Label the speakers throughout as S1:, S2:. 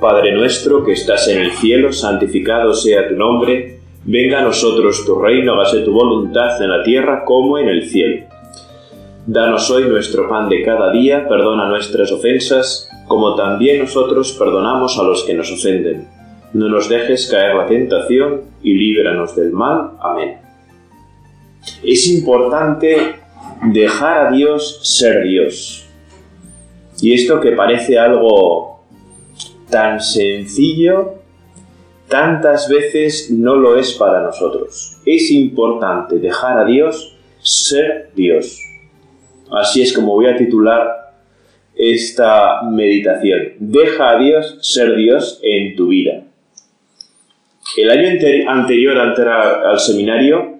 S1: Padre nuestro que estás en el cielo, santificado sea tu nombre, venga a nosotros tu reino, hágase tu voluntad en la tierra como en el cielo. Danos hoy nuestro pan de cada día, perdona nuestras ofensas, como también nosotros perdonamos a los que nos ofenden. No nos dejes caer la tentación y líbranos del mal. Amén. Es importante dejar a Dios ser Dios. Y esto que parece algo tan sencillo, tantas veces no lo es para nosotros. Es importante dejar a Dios ser Dios. Así es como voy a titular esta meditación. Deja a Dios ser Dios en tu vida. El año anterior al seminario,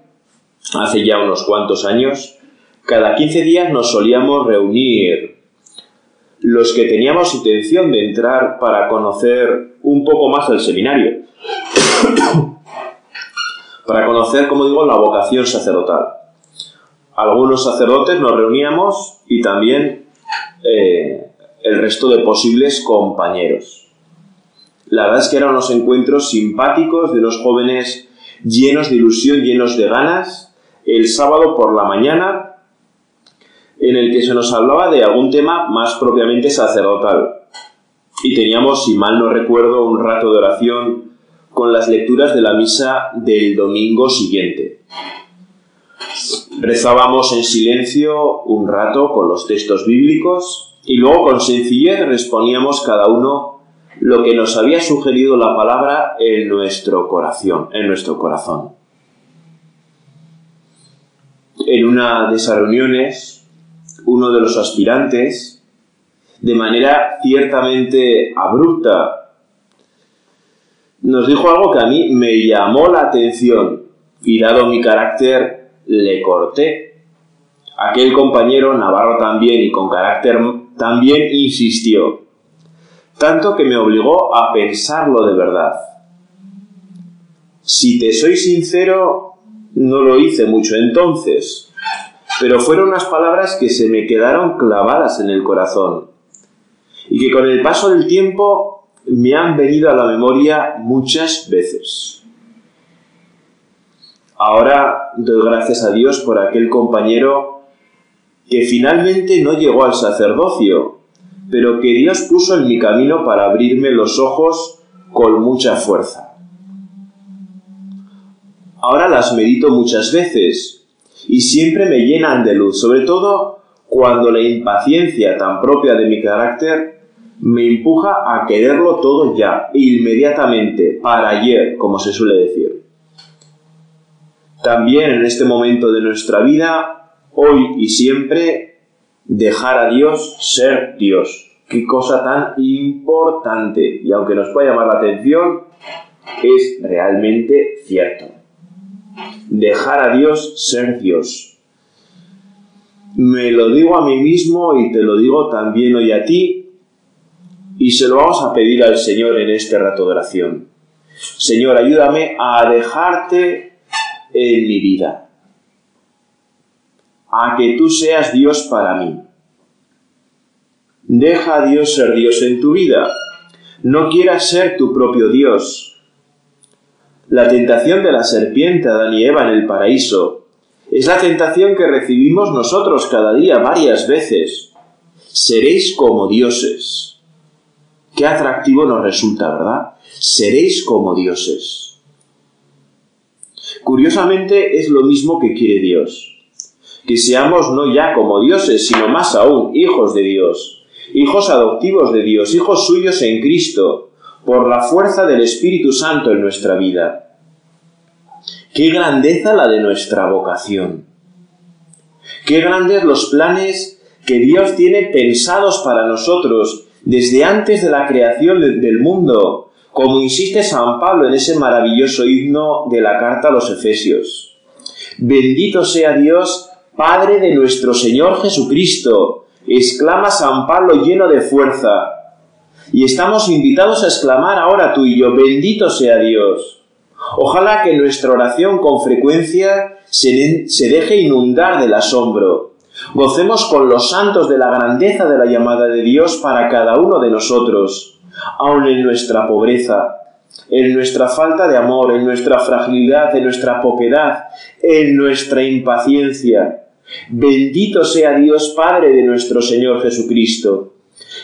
S1: hace ya unos cuantos años, cada 15 días nos solíamos reunir los que teníamos intención de entrar para conocer un poco más el seminario, para conocer, como digo, la vocación sacerdotal. Algunos sacerdotes nos reuníamos y también eh, el resto de posibles compañeros. La verdad es que eran unos encuentros simpáticos de unos jóvenes llenos de ilusión, llenos de ganas. El sábado por la mañana en el que se nos hablaba de algún tema más propiamente sacerdotal. Y teníamos, si mal no recuerdo, un rato de oración con las lecturas de la misa del domingo siguiente. Rezábamos en silencio un rato con los textos bíblicos y luego con sencillez respondíamos cada uno lo que nos había sugerido la palabra en nuestro corazón, en nuestro corazón. En una de esas reuniones uno de los aspirantes, de manera ciertamente abrupta, nos dijo algo que a mí me llamó la atención y dado mi carácter le corté. Aquel compañero Navarro también y con carácter también insistió, tanto que me obligó a pensarlo de verdad. Si te soy sincero, no lo hice mucho entonces, pero fueron unas palabras que se me quedaron clavadas en el corazón y que con el paso del tiempo me han venido a la memoria muchas veces. Ahora doy gracias a Dios por aquel compañero que finalmente no llegó al sacerdocio, pero que Dios puso en mi camino para abrirme los ojos con mucha fuerza. Ahora las medito muchas veces, y siempre me llenan de luz, sobre todo cuando la impaciencia tan propia de mi carácter me empuja a quererlo todo ya, inmediatamente, para ayer, como se suele decir. También en este momento de nuestra vida, hoy y siempre, dejar a Dios ser Dios. Qué cosa tan importante. Y aunque nos pueda llamar la atención, es realmente cierto dejar a Dios ser Dios. Me lo digo a mí mismo y te lo digo también hoy a ti y se lo vamos a pedir al Señor en este rato de oración. Señor, ayúdame a dejarte en mi vida, a que tú seas Dios para mí. Deja a Dios ser Dios en tu vida. No quieras ser tu propio Dios la tentación de la serpiente Adán y Eva en el paraíso es la tentación que recibimos nosotros cada día varias veces. Seréis como dioses. Qué atractivo nos resulta, ¿verdad? Seréis como dioses. Curiosamente es lo mismo que quiere Dios. Que seamos no ya como dioses, sino más aún hijos de Dios, hijos adoptivos de Dios, hijos suyos en Cristo, por la fuerza del Espíritu Santo en nuestra vida. Qué grandeza la de nuestra vocación. Qué grandes los planes que Dios tiene pensados para nosotros desde antes de la creación del mundo, como insiste San Pablo en ese maravilloso himno de la carta a los Efesios. Bendito sea Dios, Padre de nuestro Señor Jesucristo, exclama San Pablo lleno de fuerza, y estamos invitados a exclamar ahora tú y yo, bendito sea Dios. Ojalá que nuestra oración con frecuencia se, deje inundar del asombro. Gocemos con los santos de la grandeza de la llamada de Dios para cada uno de nosotros, aun en nuestra pobreza, en nuestra falta de amor, en nuestra fragilidad, en nuestra poquedad, en nuestra impaciencia. Bendito sea Dios Padre de nuestro Señor Jesucristo,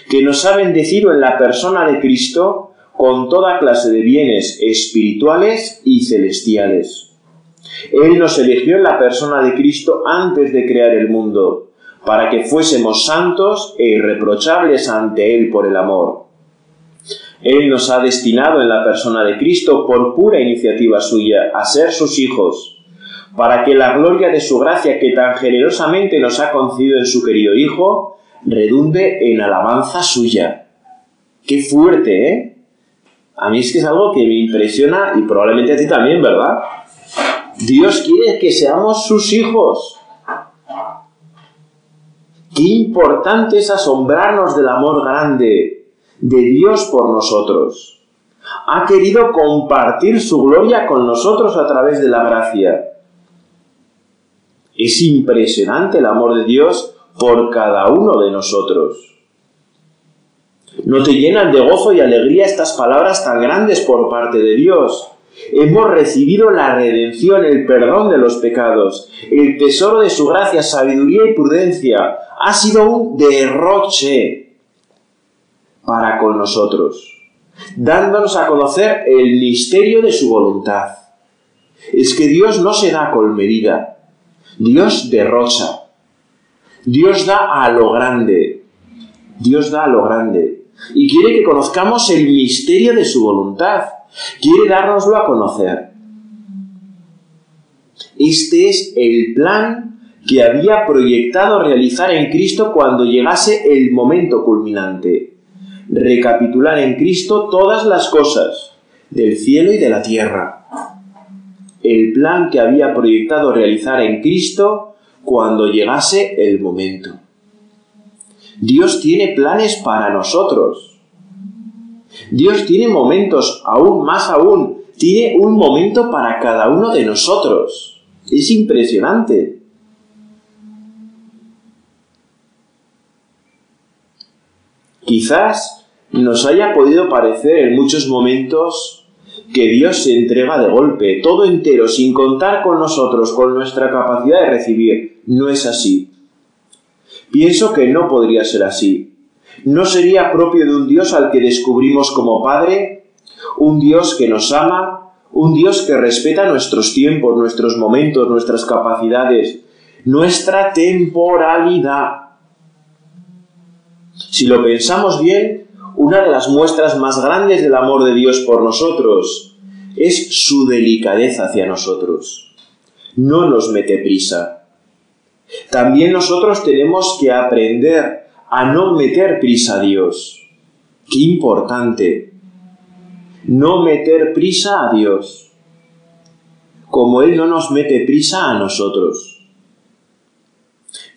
S1: que nos ha bendecido en la persona de Cristo con toda clase de bienes espirituales y celestiales. Él nos eligió en la persona de Cristo antes de crear el mundo, para que fuésemos santos e irreprochables ante Él por el amor. Él nos ha destinado en la persona de Cristo por pura iniciativa suya a ser sus hijos, para que la gloria de su gracia que tan generosamente nos ha concedido en su querido Hijo redunde en alabanza suya. Qué fuerte, ¿eh? A mí es que es algo que me impresiona y probablemente a ti también, ¿verdad? Dios quiere que seamos sus hijos. Qué importante es asombrarnos del amor grande de Dios por nosotros. Ha querido compartir su gloria con nosotros a través de la gracia. Es impresionante el amor de Dios por cada uno de nosotros. No te llenan de gozo y alegría estas palabras tan grandes por parte de Dios. Hemos recibido la redención, el perdón de los pecados, el tesoro de su gracia, sabiduría y prudencia. Ha sido un derroche para con nosotros, dándonos a conocer el misterio de su voluntad. Es que Dios no se da con medida, Dios derrocha, Dios da a lo grande, Dios da a lo grande, y quiere que conozcamos el misterio de su voluntad, quiere dárnoslo a conocer. Este es el plan que había proyectado realizar en Cristo cuando llegase el momento culminante recapitular en Cristo todas las cosas del cielo y de la tierra. El plan que había proyectado realizar en Cristo cuando llegase el momento. Dios tiene planes para nosotros. Dios tiene momentos, aún más aún, tiene un momento para cada uno de nosotros. Es impresionante. Quizás nos haya podido parecer en muchos momentos que Dios se entrega de golpe, todo entero, sin contar con nosotros, con nuestra capacidad de recibir. No es así. Pienso que no podría ser así. ¿No sería propio de un Dios al que descubrimos como Padre? Un Dios que nos ama, un Dios que respeta nuestros tiempos, nuestros momentos, nuestras capacidades, nuestra temporalidad. Si lo pensamos bien, una de las muestras más grandes del amor de Dios por nosotros es su delicadeza hacia nosotros. No nos mete prisa. También nosotros tenemos que aprender a no meter prisa a Dios. Qué importante. No meter prisa a Dios. Como Él no nos mete prisa a nosotros.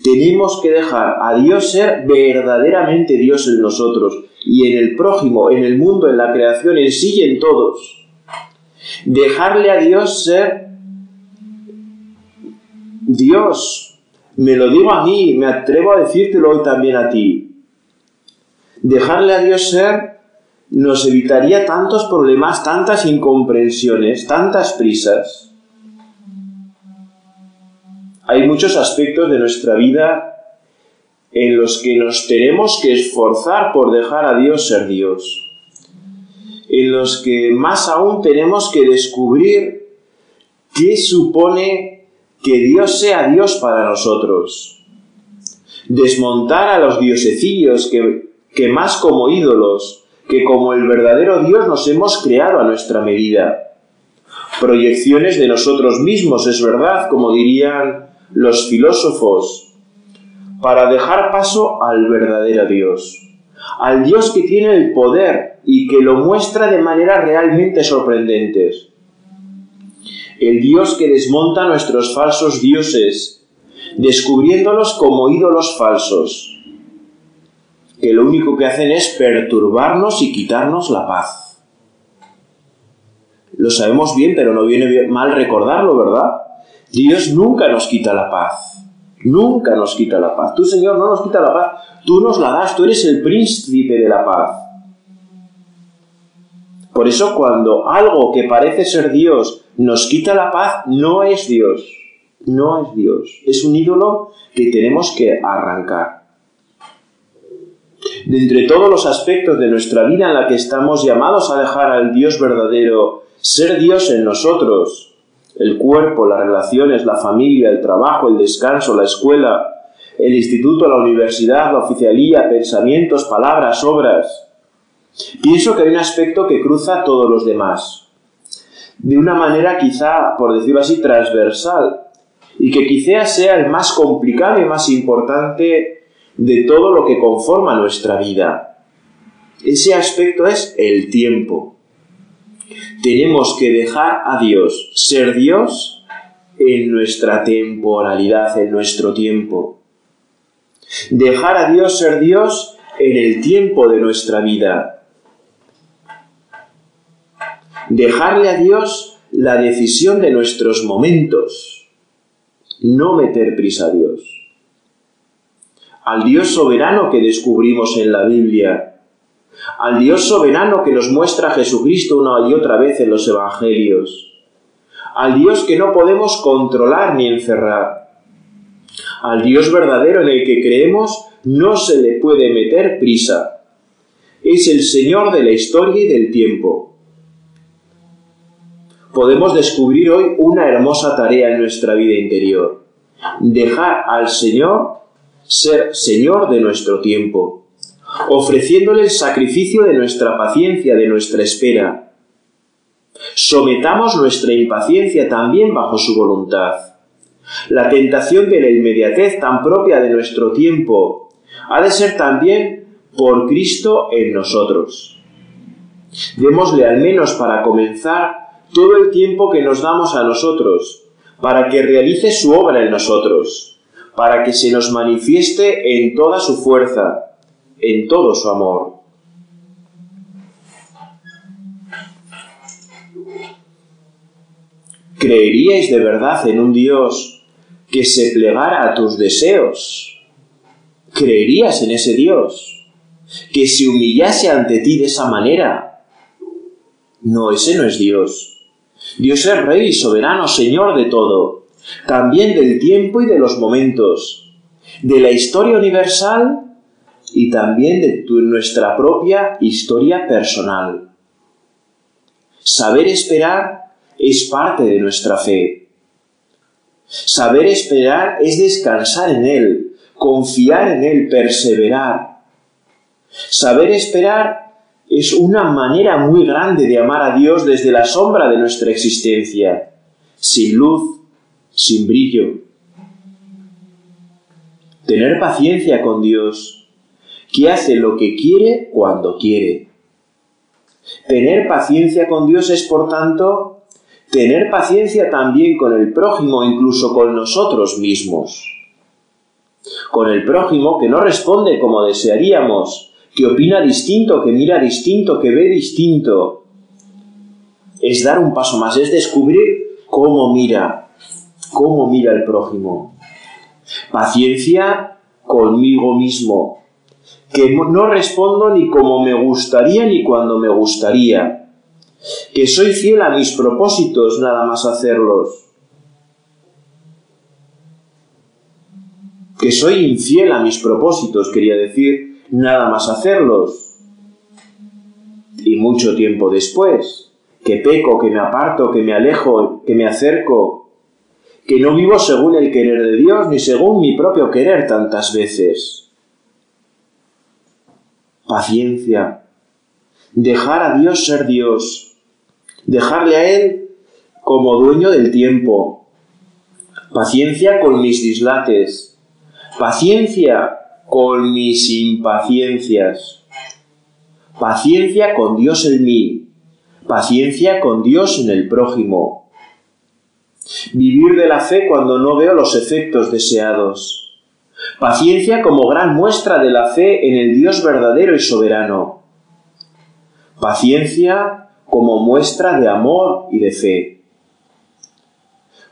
S1: Tenemos que dejar a Dios ser verdaderamente Dios en nosotros y en el prójimo, en el mundo, en la creación, en sí y en todos. Dejarle a Dios ser Dios. Me lo digo a mí, me atrevo a decírtelo hoy también a ti. Dejarle a Dios ser nos evitaría tantos problemas, tantas incomprensiones, tantas prisas. Hay muchos aspectos de nuestra vida en los que nos tenemos que esforzar por dejar a Dios ser Dios, en los que más aún tenemos que descubrir qué supone que Dios sea Dios para nosotros, desmontar a los diosecillos que, que más como ídolos, que como el verdadero Dios nos hemos creado a nuestra medida. Proyecciones de nosotros mismos, es verdad, como dirían los filósofos para dejar paso al verdadero Dios, al Dios que tiene el poder y que lo muestra de manera realmente sorprendentes. El Dios que desmonta nuestros falsos dioses, descubriéndolos como ídolos falsos, que lo único que hacen es perturbarnos y quitarnos la paz. Lo sabemos bien, pero no viene mal recordarlo, ¿verdad? Dios nunca nos quita la paz. Nunca nos quita la paz. Tú, Señor, no nos quita la paz. Tú nos la das. Tú eres el príncipe de la paz. Por eso cuando algo que parece ser Dios nos quita la paz, no es Dios. No es Dios. Es un ídolo que tenemos que arrancar. De entre todos los aspectos de nuestra vida en la que estamos llamados a dejar al Dios verdadero ser Dios en nosotros, el cuerpo, las relaciones, la familia, el trabajo, el descanso, la escuela, el instituto, la universidad, la oficialía, pensamientos, palabras, obras. Pienso que hay un aspecto que cruza todos los demás, de una manera quizá, por decirlo así, transversal, y que quizá sea el más complicado y más importante de todo lo que conforma nuestra vida. Ese aspecto es el tiempo. Tenemos que dejar a Dios ser Dios en nuestra temporalidad, en nuestro tiempo. Dejar a Dios ser Dios en el tiempo de nuestra vida. Dejarle a Dios la decisión de nuestros momentos. No meter prisa a Dios. Al Dios soberano que descubrimos en la Biblia. Al Dios soberano que nos muestra Jesucristo una y otra vez en los Evangelios. Al Dios que no podemos controlar ni encerrar al Dios verdadero en el que creemos no se le puede meter prisa. Es el Señor de la historia y del tiempo. Podemos descubrir hoy una hermosa tarea en nuestra vida interior. Dejar al Señor ser Señor de nuestro tiempo, ofreciéndole el sacrificio de nuestra paciencia, de nuestra espera. Sometamos nuestra impaciencia también bajo su voluntad la tentación de la inmediatez tan propia de nuestro tiempo ha de ser también por Cristo en nosotros. Démosle al menos para comenzar todo el tiempo que nos damos a nosotros, para que realice su obra en nosotros, para que se nos manifieste en toda su fuerza, en todo su amor. ¿Creeríais de verdad en un Dios que se plegara a tus deseos. ¿Creerías en ese Dios? Que se humillase ante ti de esa manera. No, ese no es Dios. Dios es Rey, soberano, Señor de todo, también del tiempo y de los momentos, de la historia universal y también de nuestra propia historia personal. Saber esperar es parte de nuestra fe. Saber esperar es descansar en Él, confiar en Él, perseverar. Saber esperar es una manera muy grande de amar a Dios desde la sombra de nuestra existencia, sin luz, sin brillo. Tener paciencia con Dios, que hace lo que quiere cuando quiere. Tener paciencia con Dios es, por tanto, tener paciencia también con el prójimo, incluso con nosotros mismos. Con el prójimo que no responde como desearíamos, que opina distinto, que mira distinto, que ve distinto. Es dar un paso más, es descubrir cómo mira, cómo mira el prójimo. Paciencia conmigo mismo, que no respondo ni como me gustaría ni cuando me gustaría que soy fiel a mis propósitos nada más hacerlos, que soy infiel a mis propósitos, quería decir, nada más hacerlos. Y mucho tiempo después, que peco, que me aparto, que me alejo, que me acerco, que no vivo según el querer de Dios ni según mi propio querer tantas veces. Paciencia. Dejar a Dios ser Dios dejarle a Él como dueño del tiempo, paciencia con mis dislates, paciencia con mis impaciencias, paciencia con Dios en mí, paciencia con Dios en el prójimo, vivir de la fe cuando no veo los efectos deseados, paciencia como gran muestra de la fe en el Dios verdadero y soberano, paciencia como muestra de amor y de fe,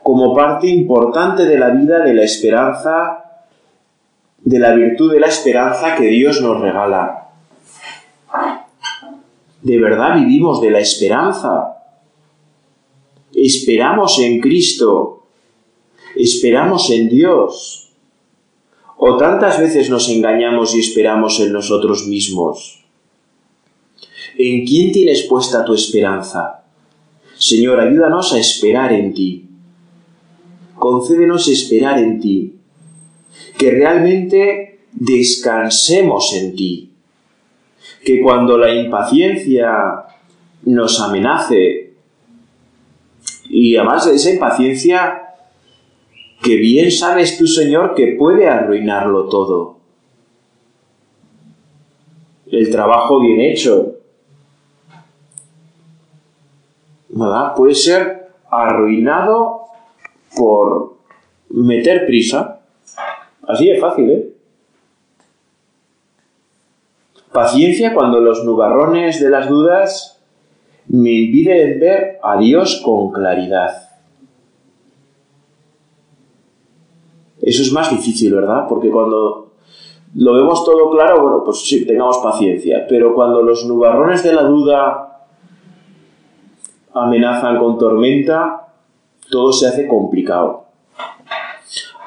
S1: como parte importante de la vida de la esperanza, de la virtud de la esperanza que Dios nos regala. de verdad vivimos de la esperanza. Esperamos en Cristo. Esperamos en Dios. O tantas veces nos engañamos y esperamos en nosotros mismos. ¿En quién tienes puesta tu esperanza? Señor, ayúdanos a esperar en ti. Concédenos esperar en ti. Que realmente descansemos en ti. Que cuando la impaciencia nos amenace, y además de esa impaciencia, que bien sabes tú, Señor, que puede arruinarlo todo. El trabajo bien hecho, Puede ser arruinado por meter prisa. Así es fácil, ¿eh? Paciencia cuando los nubarrones de las dudas me impiden ver a Dios con claridad. Eso es más difícil, ¿verdad? Porque cuando lo vemos todo claro, bueno, pues sí, tengamos paciencia. Pero cuando los nubarrones de la duda amenazan con tormenta, todo se hace complicado.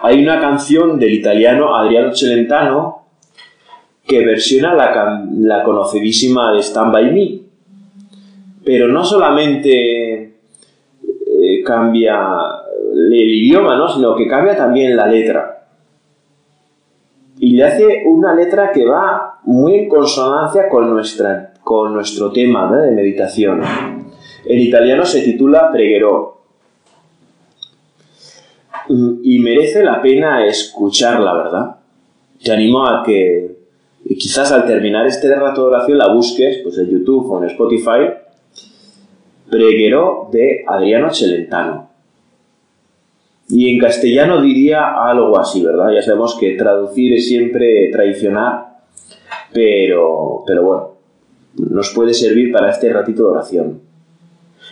S1: Hay una canción del italiano Adriano Celentano que versiona la, conocidísima de Stand By Me, pero no solamente eh, cambia el idioma, ¿no? sino que cambia también la letra. Y le hace una letra que va muy en consonancia con, nuestra, con nuestro tema de meditación. En italiano se titula Pregherò y merece la pena escucharla, ¿verdad? Te animo a que quizás al terminar este rato de oración la busques pues en YouTube o en Spotify. Pregherò de Adriano Celentano. Y en castellano diría algo así, ¿verdad? Ya sabemos que traducir es siempre traicionar, pero, pero bueno, nos puede servir para este ratito de oración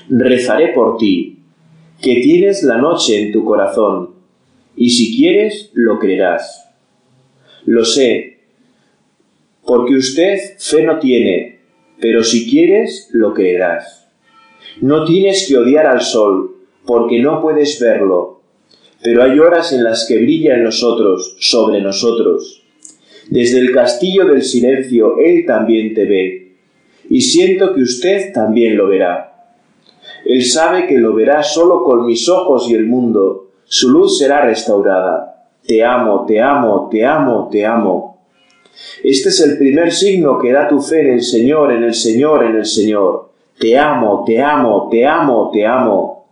S1: rezaré por ti, que tienes la noche en tu corazón, y si quieres, lo creerás. Lo sé, porque usted fe no tiene, pero si quieres, lo creerás. No tienes que odiar al sol, porque no puedes verlo, pero hay horas en las que brilla en nosotros, sobre nosotros. Desde el castillo del silencio Él también te ve, y siento que usted también lo verá. Él sabe que lo verá solo con mis ojos y el mundo. Su luz será restaurada. Te amo, te amo, te amo, te amo. Este es el primer signo que da tu fe en el Señor, en el Señor, en el Señor. Te amo, te amo, te amo, te amo.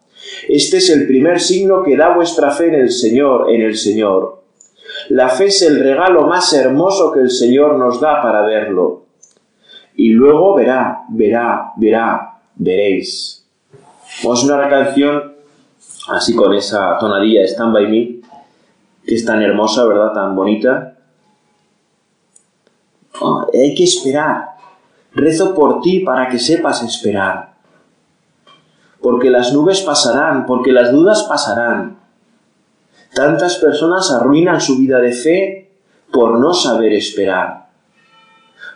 S1: Este es el primer signo que da vuestra fe en el Señor, en el Señor. La fe es el regalo más hermoso que el Señor nos da para verlo. Y luego verá, verá, verá, veréis. Vamos a una canción así con esa tonadilla Stand By Me, que es tan hermosa, ¿verdad? Tan bonita. Hay que esperar. Rezo por ti para que sepas esperar. Porque las nubes pasarán, porque las dudas pasarán. Tantas personas arruinan su vida de fe por no saber esperar,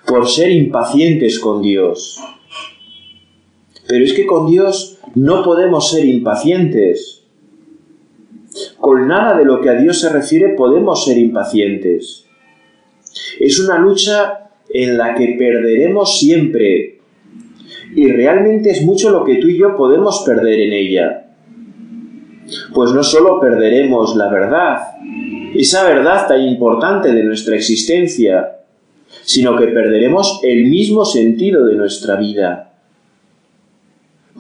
S1: por ser impacientes con Dios. Pero es que con Dios no podemos ser impacientes. Con nada de lo que a Dios se refiere podemos ser impacientes. Es una lucha en la que perderemos siempre. Y realmente es mucho lo que tú y yo podemos perder en ella. Pues no solo perderemos la verdad, esa verdad tan importante de nuestra existencia, sino que perderemos el mismo sentido de nuestra vida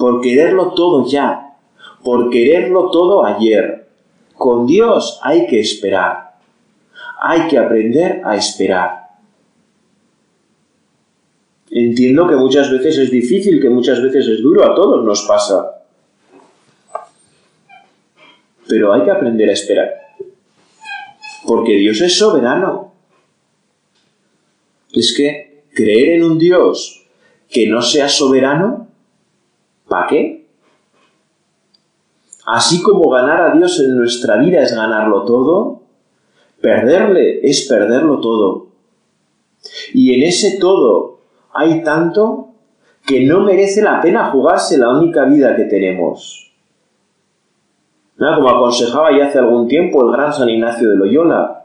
S1: por quererlo todo ya, por quererlo todo ayer. Con Dios hay que esperar. Hay que aprender a esperar. Entiendo que muchas veces es difícil, que muchas veces es duro, a todos nos pasa. Pero hay que aprender a esperar. Porque Dios es soberano. Es que creer en un Dios que no sea soberano ¿Para qué? Así como ganar a Dios en nuestra vida es ganarlo todo, perderle es perderlo todo. Y en ese todo hay tanto que no merece la pena jugarse la única vida que tenemos. Como aconsejaba ya hace algún tiempo el gran San Ignacio de Loyola,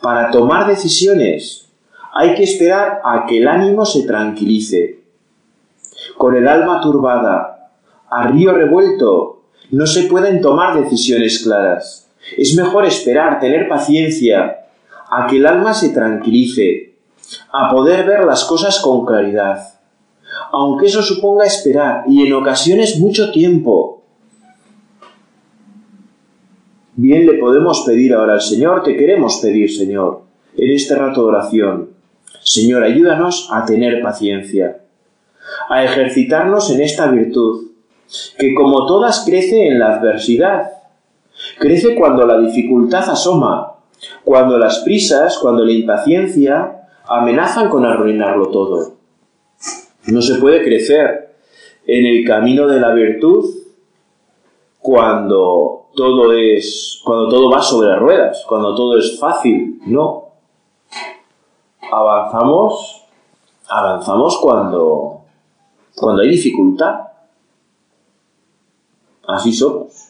S1: para tomar decisiones hay que esperar a que el ánimo se tranquilice. Con el alma turbada, a río revuelto, no se pueden tomar decisiones claras. Es mejor esperar, tener paciencia, a que el alma se tranquilice, a poder ver las cosas con claridad. Aunque eso suponga esperar y en ocasiones mucho tiempo. Bien le podemos pedir ahora al Señor, te queremos pedir, Señor, en este rato de oración. Señor, ayúdanos a tener paciencia, a ejercitarnos en esta virtud, que como todas crece en la adversidad. Crece cuando la dificultad asoma, cuando las prisas, cuando la impaciencia amenazan con arruinarlo todo. No se puede crecer en el camino de la virtud cuando todo es cuando todo va sobre ruedas, cuando todo es fácil, no. Avanzamos avanzamos cuando cuando hay dificultad. Así somos.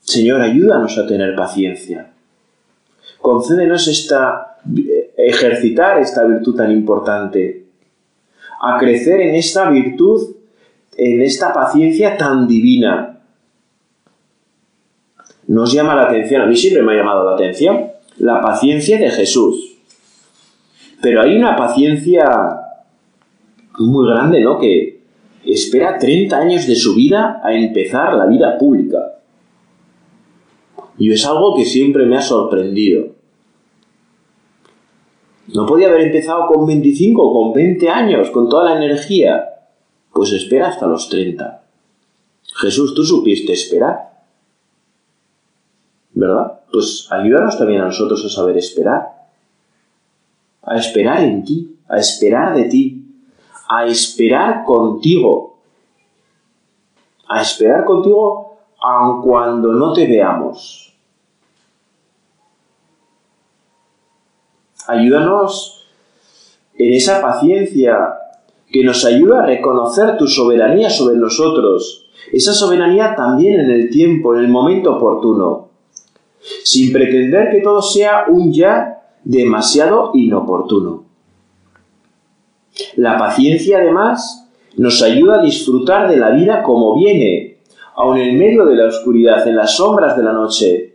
S1: Señor, ayúdanos a tener paciencia. Concédenos esta, ejercitar esta virtud tan importante, a crecer en esta virtud, en esta paciencia tan divina. Nos llama la atención, a mí siempre me ha llamado la atención, la paciencia de Jesús. Pero hay una paciencia muy grande, ¿no? Que espera 30 años de su vida a empezar la vida pública. Y es algo que siempre me ha sorprendido. No podía haber empezado con 25 o con 20 años, con toda la energía. Pues espera hasta los 30. Jesús, tú supiste esperar. ¿Verdad? Pues ayúdanos también a nosotros a saber esperar. A esperar en ti, a esperar de ti, a esperar contigo. A esperar contigo aun cuando no te veamos. Ayúdanos en esa paciencia que nos ayuda a reconocer tu soberanía sobre nosotros, esa soberanía también en el tiempo, en el momento oportuno, sin pretender que todo sea un ya demasiado inoportuno. La paciencia además nos ayuda a disfrutar de la vida como viene, aun en medio de la oscuridad, en las sombras de la noche,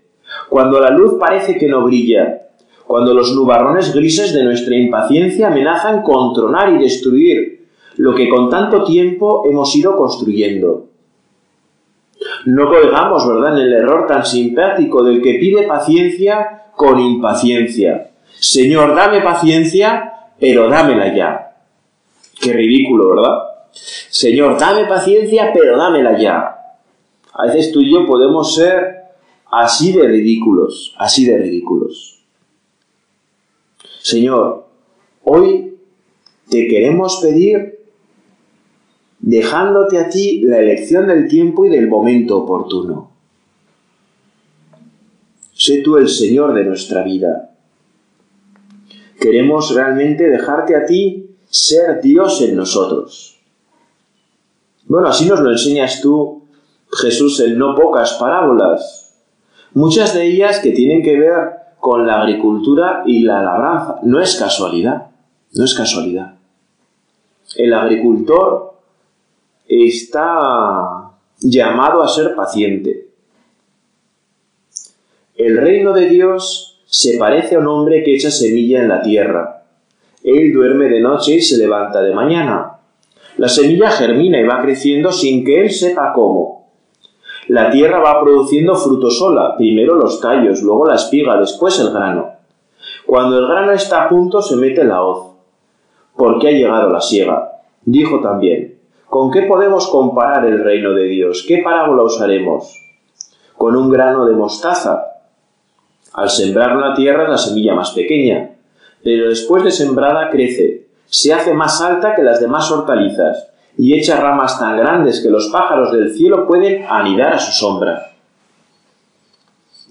S1: cuando la luz parece que no brilla, cuando los nubarrones grises de nuestra impaciencia amenazan con tronar y destruir lo que con tanto tiempo hemos ido construyendo. No colgamos, ¿verdad?, en el error tan simpático del que pide paciencia con impaciencia. Señor, dame paciencia, pero dámela ya. Qué ridículo, ¿verdad? Señor, dame paciencia, pero dámela ya. A veces tú y yo podemos ser así de ridículos, así de ridículos. Señor, hoy te queremos pedir, dejándote a ti la elección del tiempo y del momento oportuno. Sé tú el Señor de nuestra vida. Queremos realmente dejarte a ti ser Dios en nosotros. Bueno, así nos lo enseñas tú, Jesús, en no pocas parábolas. Muchas de ellas que tienen que ver con la agricultura y la labranza. No es casualidad, no es casualidad. El agricultor está llamado a ser paciente. El reino de Dios se parece a un hombre que echa semilla en la tierra. Él duerme de noche y se levanta de mañana. La semilla germina y va creciendo sin que él sepa cómo. La tierra va produciendo fruto sola, primero los tallos, luego la espiga, después el grano. Cuando el grano está a punto se mete la hoz, porque ha llegado la siega. Dijo también, ¿con qué podemos comparar el reino de Dios? ¿Qué parábola usaremos? Con un grano de mostaza. Al sembrar la tierra es la semilla más pequeña, pero después de sembrada crece, se hace más alta que las demás hortalizas y echa ramas tan grandes que los pájaros del cielo pueden anidar a su sombra.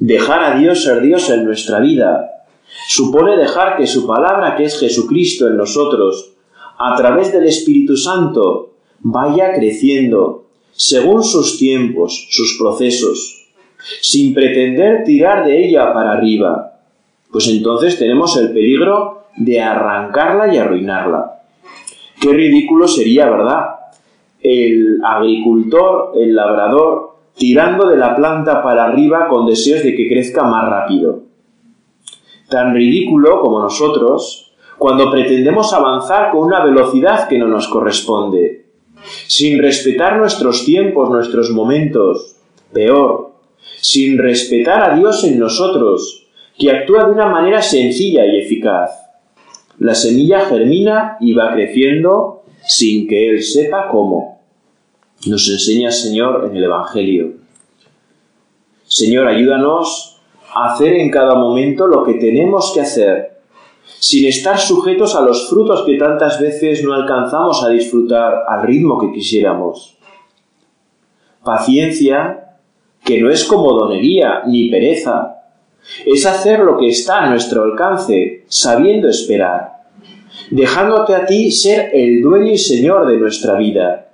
S1: Dejar a Dios ser Dios en nuestra vida supone dejar que su palabra, que es Jesucristo en nosotros, a través del Espíritu Santo, vaya creciendo, según sus tiempos, sus procesos, sin pretender tirar de ella para arriba, pues entonces tenemos el peligro de arrancarla y arruinarla. Qué ridículo sería, ¿verdad? El agricultor, el labrador, tirando de la planta para arriba con deseos de que crezca más rápido. Tan ridículo como nosotros cuando pretendemos avanzar con una velocidad que no nos corresponde, sin respetar nuestros tiempos, nuestros momentos, peor, sin respetar a Dios en nosotros, que actúa de una manera sencilla y eficaz. La semilla germina y va creciendo sin que Él sepa cómo. Nos enseña Señor en el Evangelio. Señor, ayúdanos a hacer en cada momento lo que tenemos que hacer, sin estar sujetos a los frutos que tantas veces no alcanzamos a disfrutar al ritmo que quisiéramos. Paciencia, que no es comodonería ni pereza, es hacer lo que está a nuestro alcance, sabiendo esperar, dejándote a ti ser el dueño y señor de nuestra vida,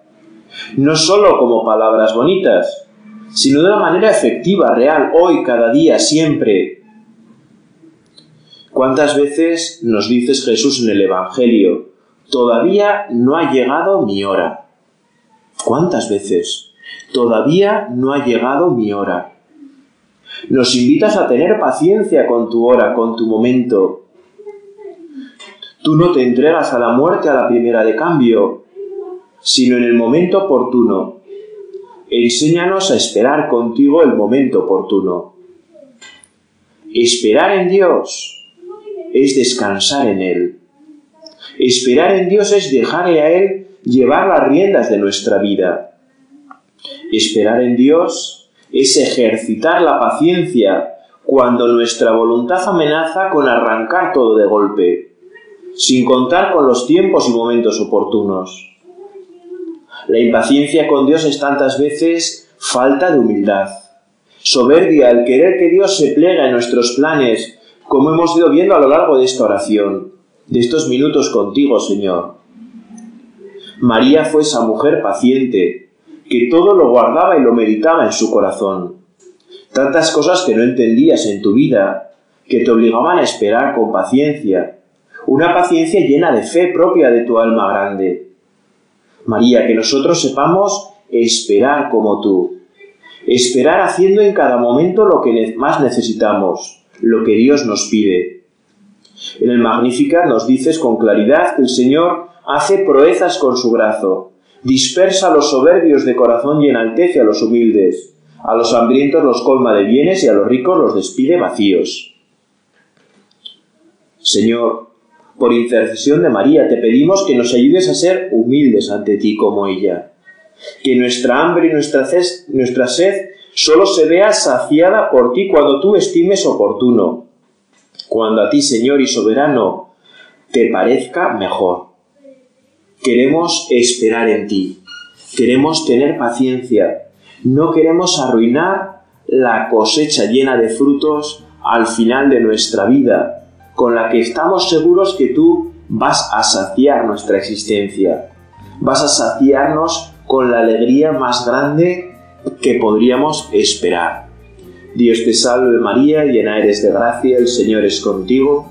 S1: no solo como palabras bonitas, sino de una manera efectiva, real, hoy, cada día, siempre. ¿Cuántas veces nos dices Jesús en el Evangelio, todavía no ha llegado mi hora? ¿Cuántas veces? Todavía no ha llegado mi hora. Nos invitas a tener paciencia con tu hora, con tu momento. Tú no te entregas a la muerte a la primera de cambio, sino en el momento oportuno. Enséñanos a esperar contigo el momento oportuno. Esperar en Dios es descansar en Él. Esperar en Dios es dejarle a Él llevar las riendas de nuestra vida. Esperar en Dios es ejercitar la paciencia cuando nuestra voluntad amenaza con arrancar todo de golpe, sin contar con los tiempos y momentos oportunos. La impaciencia con Dios es tantas veces falta de humildad, soberbia al querer que Dios se plegue en nuestros planes, como hemos ido viendo a lo largo de esta oración, de estos minutos contigo, Señor. María fue esa mujer paciente, que todo lo guardaba y lo meditaba en su corazón. Tantas cosas que no entendías en tu vida, que te obligaban a esperar con paciencia, una paciencia llena de fe propia de tu alma grande. María, que nosotros sepamos esperar como tú, esperar haciendo en cada momento lo que más necesitamos, lo que Dios nos pide. En el Magnífica nos dices con claridad que el Señor hace proezas con su brazo, dispersa a los soberbios de corazón y enaltece a los humildes. A los hambrientos los colma de bienes y a los ricos los despide vacíos. Señor, por intercesión de María, te pedimos que nos ayudes a ser humildes ante ti como ella. Que nuestra hambre y nuestra, nuestra sed solo se vea saciada por ti cuando tú estimes oportuno. Cuando a ti, Señor y soberano, te parezca mejor. Queremos esperar en ti. Queremos tener paciencia. No queremos arruinar la cosecha llena de frutos al final de nuestra vida, con la que estamos seguros que tú vas a saciar nuestra existencia. Vas a saciarnos con la alegría más grande que podríamos esperar. Dios te salve María, llena eres de gracia, el Señor es contigo